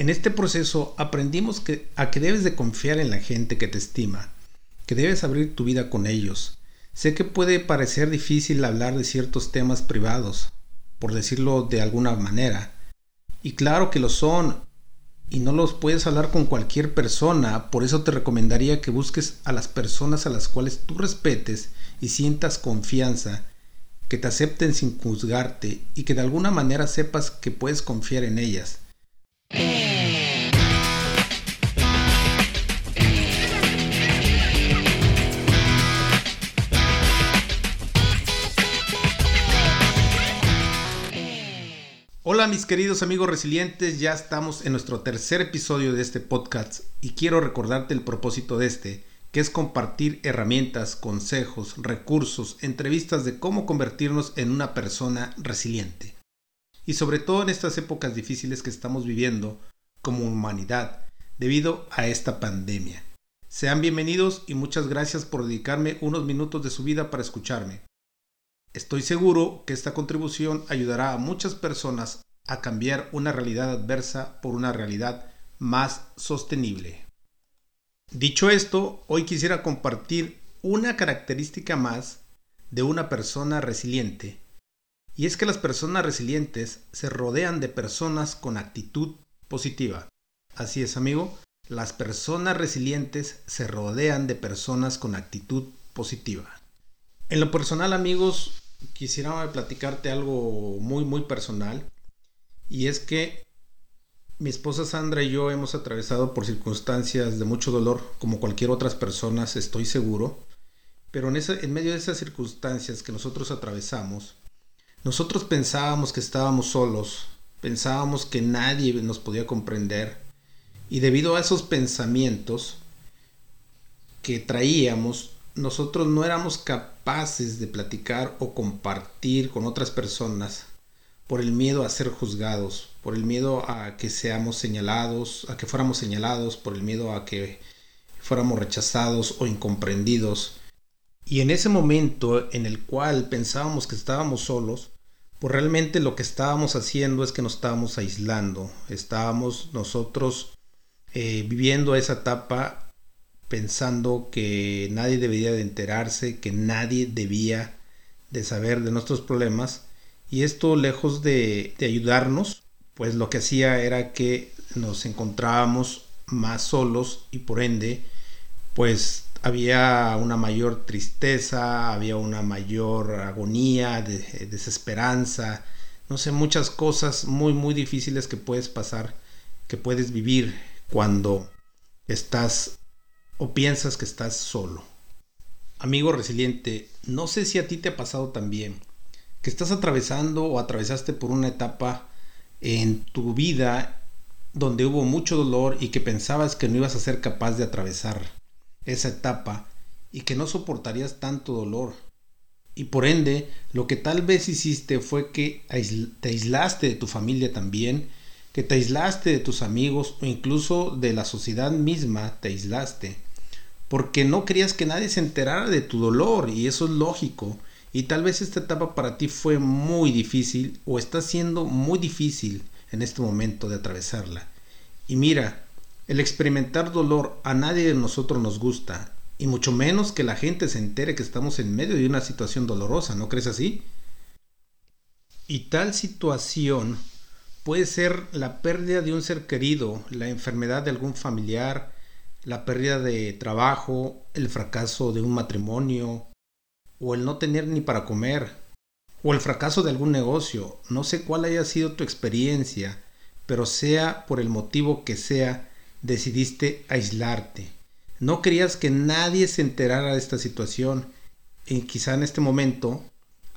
En este proceso aprendimos que, a que debes de confiar en la gente que te estima, que debes abrir tu vida con ellos. Sé que puede parecer difícil hablar de ciertos temas privados, por decirlo de alguna manera, y claro que lo son, y no los puedes hablar con cualquier persona, por eso te recomendaría que busques a las personas a las cuales tú respetes y sientas confianza, que te acepten sin juzgarte y que de alguna manera sepas que puedes confiar en ellas. Hola mis queridos amigos resilientes, ya estamos en nuestro tercer episodio de este podcast y quiero recordarte el propósito de este, que es compartir herramientas, consejos, recursos, entrevistas de cómo convertirnos en una persona resiliente. Y sobre todo en estas épocas difíciles que estamos viviendo como humanidad debido a esta pandemia. Sean bienvenidos y muchas gracias por dedicarme unos minutos de su vida para escucharme. Estoy seguro que esta contribución ayudará a muchas personas a cambiar una realidad adversa por una realidad más sostenible. Dicho esto, hoy quisiera compartir una característica más de una persona resiliente, y es que las personas resilientes se rodean de personas con actitud positiva. Así es, amigo, las personas resilientes se rodean de personas con actitud positiva. En lo personal, amigos, quisiera platicarte algo muy, muy personal. Y es que mi esposa Sandra y yo hemos atravesado por circunstancias de mucho dolor, como cualquier otras personas, estoy seguro. Pero en, en medio de esas circunstancias que nosotros atravesamos, nosotros pensábamos que estábamos solos, pensábamos que nadie nos podía comprender. Y debido a esos pensamientos que traíamos, nosotros no éramos capaces de platicar o compartir con otras personas por el miedo a ser juzgados, por el miedo a que seamos señalados, a que fuéramos señalados, por el miedo a que fuéramos rechazados o incomprendidos. Y en ese momento en el cual pensábamos que estábamos solos, pues realmente lo que estábamos haciendo es que nos estábamos aislando, estábamos nosotros eh, viviendo esa etapa pensando que nadie debería de enterarse, que nadie debía de saber de nuestros problemas. Y esto lejos de, ayudarnos, pues lo que hacía era que nos encontrábamos más solos y por ende, pues había una mayor tristeza, había una mayor agonía, de, desesperanza, no sé, muchas cosas muy, muy difíciles que puedes pasar, que puedes vivir cuando estás o piensas que estás solo. Amigo resiliente, no sé si a ti te ha pasado también, que estás atravesando o atravesaste por una etapa en tu vida donde hubo mucho dolor y que pensabas que no ibas a ser capaz de atravesar esa etapa y que no soportarías tanto dolor. Y por ende, lo que tal vez hiciste fue que te aislaste de tu familia también, que te aislaste de tus amigos o incluso de la sociedad misma te aislaste porque no querías que nadie se enterara de tu dolor y eso es lógico. Y tal vez esta etapa para ti fue muy difícil o está siendo muy difícil en este momento de atravesarla. Y mira, el experimentar dolor a nadie de nosotros nos gusta, y mucho menos que la gente se entere que estamos en medio de una situación dolorosa, ¿no crees así? Y tal situación puede ser la pérdida de un ser querido, la enfermedad de algún familiar, la pérdida de trabajo, el fracaso de un matrimonio, o el no tener ni para comer, o el fracaso de algún negocio. No sé cuál haya sido tu experiencia, pero sea por el motivo que sea, decidiste aislarte. No querías que nadie se enterara de esta situación. Y quizá en este momento,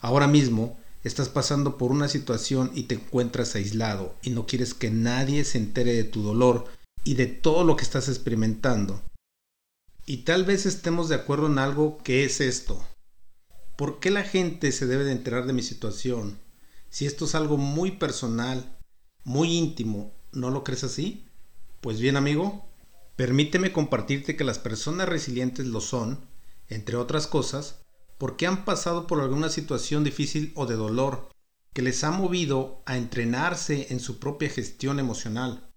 ahora mismo, estás pasando por una situación y te encuentras aislado y no quieres que nadie se entere de tu dolor y de todo lo que estás experimentando. Y tal vez estemos de acuerdo en algo que es esto. ¿Por qué la gente se debe de enterar de mi situación? Si esto es algo muy personal, muy íntimo, ¿no lo crees así? Pues bien amigo, permíteme compartirte que las personas resilientes lo son, entre otras cosas, porque han pasado por alguna situación difícil o de dolor que les ha movido a entrenarse en su propia gestión emocional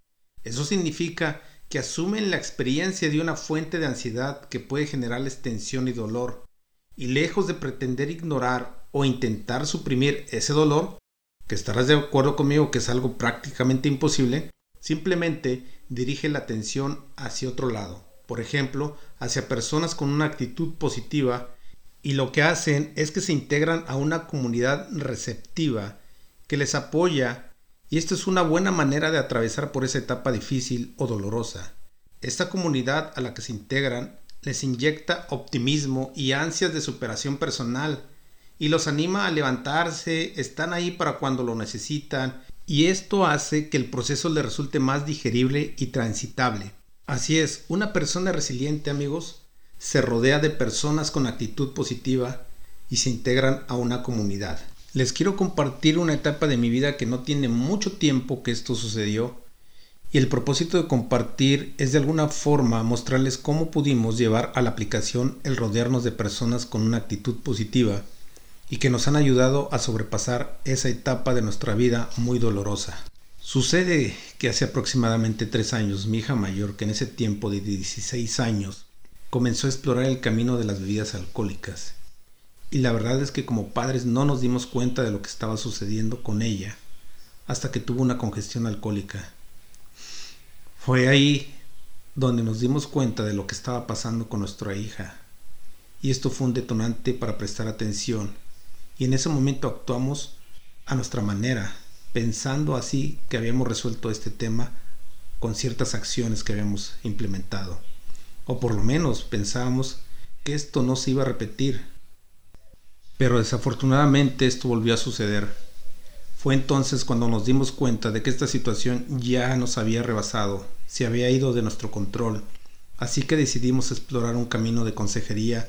Eso significa que asumen la experiencia de una fuente de ansiedad que puede generarles tensión y dolor, y lejos de pretender ignorar o intentar suprimir ese dolor, que estarás de acuerdo conmigo que es algo prácticamente imposible, simplemente dirige la atención hacia otro lado, por ejemplo, hacia personas con una actitud positiva y lo que hacen es que se integran a una comunidad receptiva que les apoya y esto es una buena manera de atravesar por esa etapa difícil o dolorosa. Esta comunidad a la que se integran les inyecta optimismo y ansias de superación personal y los anima a levantarse, están ahí para cuando lo necesitan y esto hace que el proceso les resulte más digerible y transitable. Así es, una persona resiliente amigos se rodea de personas con actitud positiva y se integran a una comunidad. Les quiero compartir una etapa de mi vida que no tiene mucho tiempo que esto sucedió y el propósito de compartir es de alguna forma mostrarles cómo pudimos llevar a la aplicación el rodearnos de personas con una actitud positiva y que nos han ayudado a sobrepasar esa etapa de nuestra vida muy dolorosa. Sucede que hace aproximadamente tres años mi hija mayor, que en ese tiempo de 16 años, comenzó a explorar el camino de las bebidas alcohólicas. Y la verdad es que como padres no nos dimos cuenta de lo que estaba sucediendo con ella hasta que tuvo una congestión alcohólica. Fue ahí donde nos dimos cuenta de lo que estaba pasando con nuestra hija. Y esto fue un detonante para prestar atención. Y en ese momento actuamos a nuestra manera, pensando así que habíamos resuelto este tema con ciertas acciones que habíamos implementado o por lo menos pensábamos que esto no se iba a repetir. Pero desafortunadamente esto volvió a suceder. Fue entonces cuando nos dimos cuenta de que esta situación ya nos había rebasado, se había ido de nuestro control, así que decidimos explorar un camino de consejería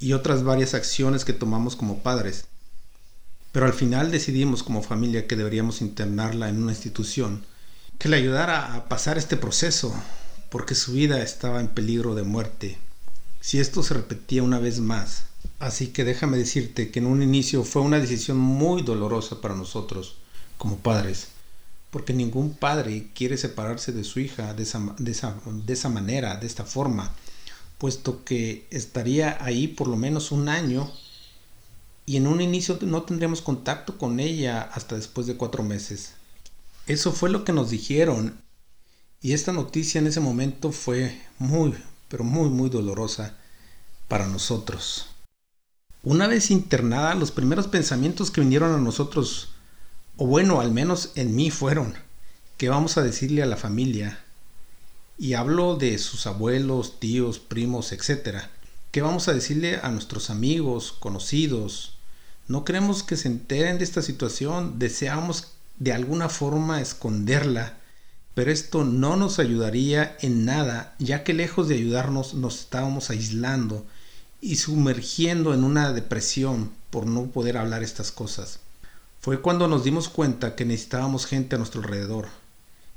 y otras varias acciones que tomamos como padres. Pero al final decidimos como familia que deberíamos internarla en una institución que le ayudara a pasar este proceso, porque su vida estaba en peligro de muerte si esto se repetía una vez más. Así que déjame decirte que en un inicio fue una decisión muy dolorosa para nosotros como padres, porque ningún padre quiere separarse de su hija de esa, de esa, de esa manera, de esta forma, puesto que estaría ahí por lo menos un año y en un inicio no tendríamos contacto con ella hasta después de cuatro meses. Eso fue lo que nos dijeron y esta noticia en ese momento fue muy, pero muy, muy dolorosa para nosotros. Una vez internada, los primeros pensamientos que vinieron a nosotros, o bueno, al menos en mí fueron, ¿qué vamos a decirle a la familia? Y hablo de sus abuelos, tíos, primos, etc. ¿Qué vamos a decirle a nuestros amigos, conocidos? No queremos que se enteren de esta situación, deseamos de alguna forma esconderla pero esto no nos ayudaría en nada, ya que lejos de ayudarnos nos estábamos aislando y sumergiendo en una depresión por no poder hablar estas cosas. Fue cuando nos dimos cuenta que necesitábamos gente a nuestro alrededor,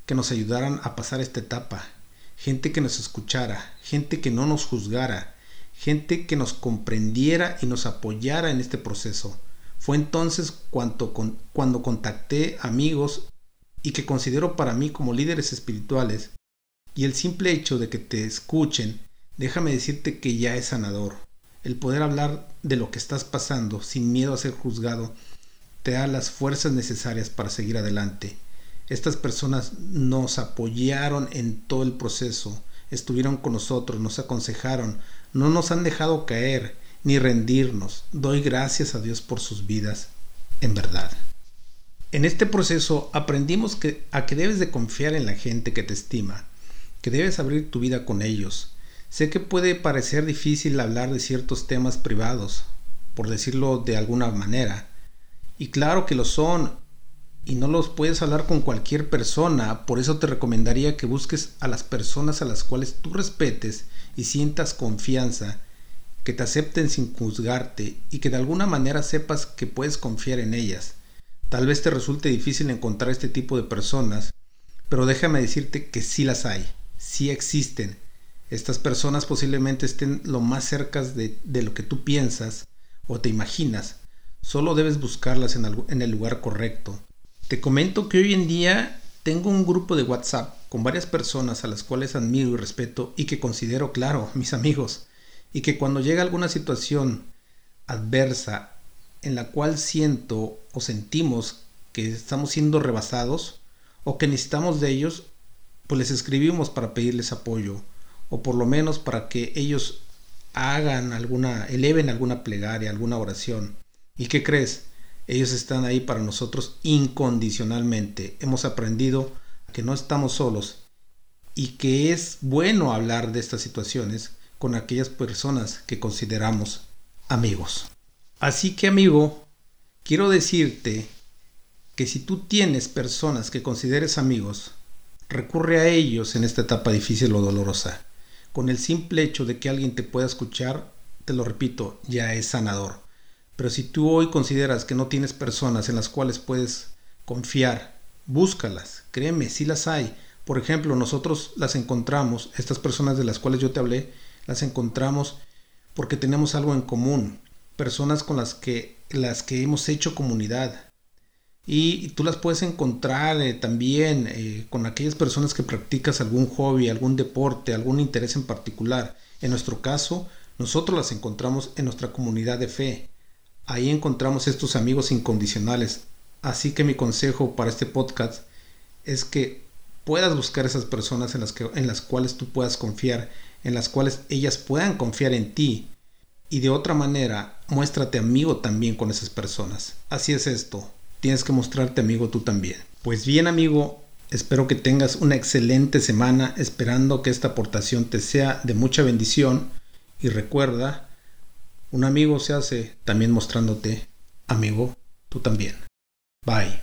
que nos ayudaran a pasar esta etapa, gente que nos escuchara, gente que no nos juzgara, gente que nos comprendiera y nos apoyara en este proceso. Fue entonces cuando, cuando contacté amigos y que considero para mí como líderes espirituales, y el simple hecho de que te escuchen, déjame decirte que ya es sanador. El poder hablar de lo que estás pasando sin miedo a ser juzgado te da las fuerzas necesarias para seguir adelante. Estas personas nos apoyaron en todo el proceso, estuvieron con nosotros, nos aconsejaron, no nos han dejado caer ni rendirnos. Doy gracias a Dios por sus vidas, en verdad. En este proceso aprendimos que, a que debes de confiar en la gente que te estima, que debes abrir tu vida con ellos. Sé que puede parecer difícil hablar de ciertos temas privados, por decirlo de alguna manera, y claro que lo son, y no los puedes hablar con cualquier persona, por eso te recomendaría que busques a las personas a las cuales tú respetes y sientas confianza, que te acepten sin juzgarte y que de alguna manera sepas que puedes confiar en ellas. Tal vez te resulte difícil encontrar este tipo de personas, pero déjame decirte que sí las hay, sí existen. Estas personas posiblemente estén lo más cerca de, lo que tú piensas o te imaginas. Solo debes buscarlas en, en el lugar correcto. Te comento que hoy en día tengo un grupo de WhatsApp con varias personas a las cuales admiro y respeto y que considero, claro, mis amigos, y que cuando llega alguna situación adversa en la cual siento o sentimos que estamos siendo rebasados o que necesitamos de ellos, pues les escribimos para pedirles apoyo o por lo menos para que ellos hagan alguna, eleven alguna plegaria, alguna oración. ¿Y qué crees? Ellos están ahí para nosotros incondicionalmente. Hemos aprendido que no estamos solos y que es bueno hablar de estas situaciones con aquellas personas que consideramos amigos. Así que amigo, quiero decirte que si tú tienes personas que consideres amigos, recurre a ellos en esta etapa difícil o dolorosa. Con el simple hecho de que alguien te pueda escuchar, te lo repito, ya es sanador. Pero si tú hoy consideras que no tienes personas en las cuales puedes confiar, búscalas, créeme, si las hay. Por ejemplo, nosotros las encontramos, estas personas de las cuales yo te hablé, las encontramos porque tenemos algo en común, personas con las que, las que hemos hecho comunidad. Y, tú las puedes encontrar eh, también eh, con aquellas personas que practicas algún hobby, algún deporte, algún interés en particular. En nuestro caso, nosotros las encontramos en nuestra comunidad de fe. Ahí encontramos estos amigos incondicionales. Así que mi consejo para este podcast es que puedas buscar esas personas en las, que, en las cuales tú puedas confiar, en las cuales ellas puedan confiar en ti y de otra manera, muéstrate amigo también con esas personas. Así es esto. Tienes que mostrarte amigo tú también. Pues bien amigo, espero que tengas una excelente semana esperando que esta aportación te sea de mucha bendición. Y recuerda, un amigo se hace también mostrándote amigo tú también. Bye.